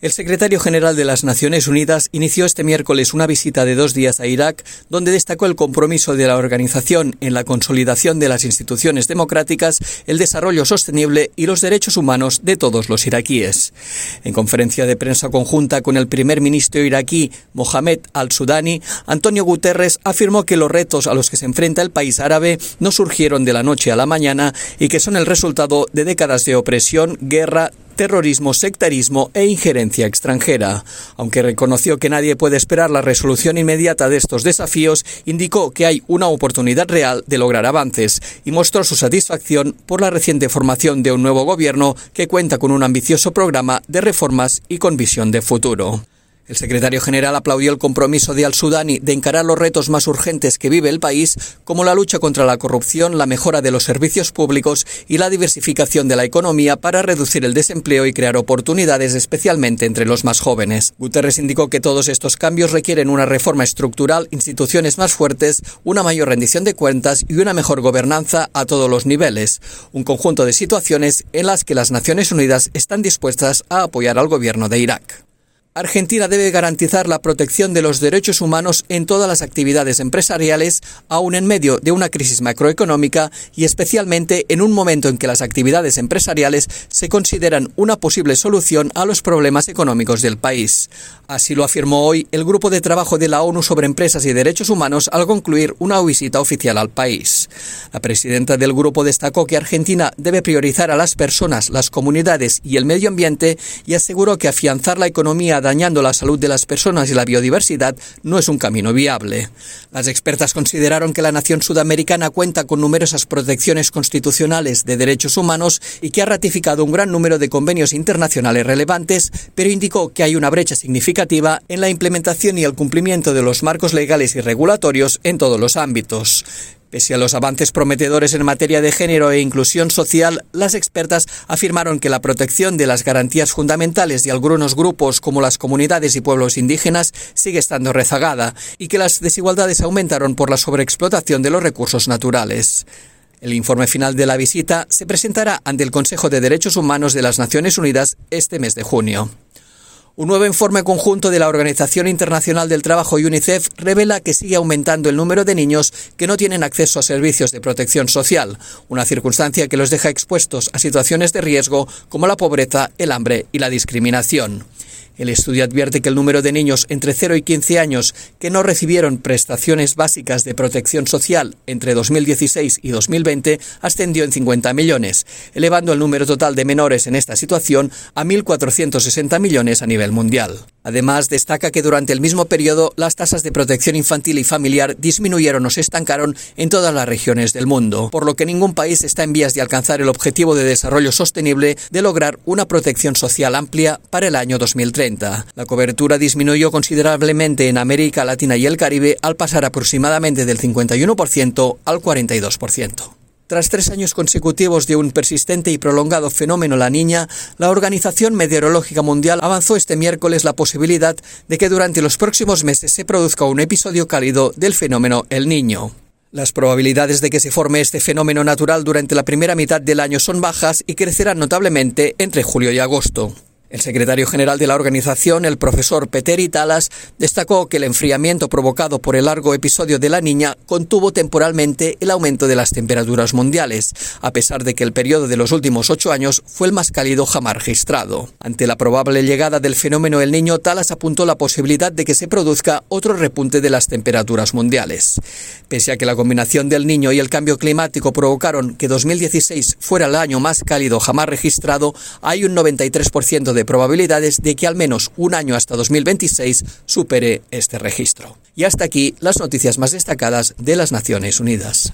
El secretario general de las Naciones Unidas inició este miércoles una visita de dos días a Irak, donde destacó el compromiso de la organización en la consolidación de las instituciones democráticas, el desarrollo sostenible y los derechos humanos de todos los iraquíes. En conferencia de prensa conjunta con el primer ministro iraquí, Mohamed al-Sudani, Antonio Guterres afirmó que los retos a los que se enfrenta el país árabe no surgieron de la noche a la mañana y que son el resultado de décadas de opresión, guerra, terrorismo, sectarismo e injerencia extranjera. Aunque reconoció que nadie puede esperar la resolución inmediata de estos desafíos, indicó que hay una oportunidad real de lograr avances y mostró su satisfacción por la reciente formación de un nuevo gobierno que cuenta con un ambicioso programa de reformas y con visión de futuro. El secretario general aplaudió el compromiso de Al-Sudani de encarar los retos más urgentes que vive el país, como la lucha contra la corrupción, la mejora de los servicios públicos y la diversificación de la economía para reducir el desempleo y crear oportunidades, especialmente entre los más jóvenes. Guterres indicó que todos estos cambios requieren una reforma estructural, instituciones más fuertes, una mayor rendición de cuentas y una mejor gobernanza a todos los niveles, un conjunto de situaciones en las que las Naciones Unidas están dispuestas a apoyar al gobierno de Irak. Argentina debe garantizar la protección de los derechos humanos en todas las actividades empresariales, aun en medio de una crisis macroeconómica y especialmente en un momento en que las actividades empresariales se consideran una posible solución a los problemas económicos del país. Así lo afirmó hoy el Grupo de Trabajo de la ONU sobre Empresas y Derechos Humanos al concluir una visita oficial al país. La presidenta del grupo destacó que Argentina debe priorizar a las personas, las comunidades y el medio ambiente y aseguró que afianzar la economía dañando la salud de las personas y la biodiversidad no es un camino viable. Las expertas consideraron que la nación sudamericana cuenta con numerosas protecciones constitucionales de derechos humanos y que ha ratificado un gran número de convenios internacionales relevantes, pero indicó que hay una brecha significativa en la implementación y el cumplimiento de los marcos legales y regulatorios en todos los ámbitos. Pese a los avances prometedores en materia de género e inclusión social, las expertas afirmaron que la protección de las garantías fundamentales de algunos grupos como las comunidades y pueblos indígenas sigue estando rezagada y que las desigualdades aumentaron por la sobreexplotación de los recursos naturales. El informe final de la visita se presentará ante el Consejo de Derechos Humanos de las Naciones Unidas este mes de junio. Un nuevo informe conjunto de la Organización Internacional del Trabajo y UNICEF revela que sigue aumentando el número de niños que no tienen acceso a servicios de protección social, una circunstancia que los deja expuestos a situaciones de riesgo como la pobreza, el hambre y la discriminación. El estudio advierte que el número de niños entre 0 y 15 años que no recibieron prestaciones básicas de protección social entre 2016 y 2020 ascendió en 50 millones, elevando el número total de menores en esta situación a 1.460 millones a nivel mundial. Además, destaca que durante el mismo periodo las tasas de protección infantil y familiar disminuyeron o se estancaron en todas las regiones del mundo, por lo que ningún país está en vías de alcanzar el objetivo de desarrollo sostenible de lograr una protección social amplia para el año 2030. La cobertura disminuyó considerablemente en América Latina y el Caribe al pasar aproximadamente del 51% al 42%. Tras tres años consecutivos de un persistente y prolongado fenómeno La Niña, la Organización Meteorológica Mundial avanzó este miércoles la posibilidad de que durante los próximos meses se produzca un episodio cálido del fenómeno El Niño. Las probabilidades de que se forme este fenómeno natural durante la primera mitad del año son bajas y crecerán notablemente entre julio y agosto. El secretario general de la organización, el profesor Peteri Talas, destacó que el enfriamiento provocado por el largo episodio de la niña contuvo temporalmente el aumento de las temperaturas mundiales, a pesar de que el periodo de los últimos ocho años fue el más cálido jamás registrado. Ante la probable llegada del fenómeno El Niño, Talas apuntó la posibilidad de que se produzca otro repunte de las temperaturas mundiales. Pese a que la combinación del Niño y el cambio climático provocaron que 2016 fuera el año más cálido jamás registrado, hay un 93% de de probabilidades de que al menos un año hasta 2026 supere este registro. Y hasta aquí las noticias más destacadas de las Naciones Unidas.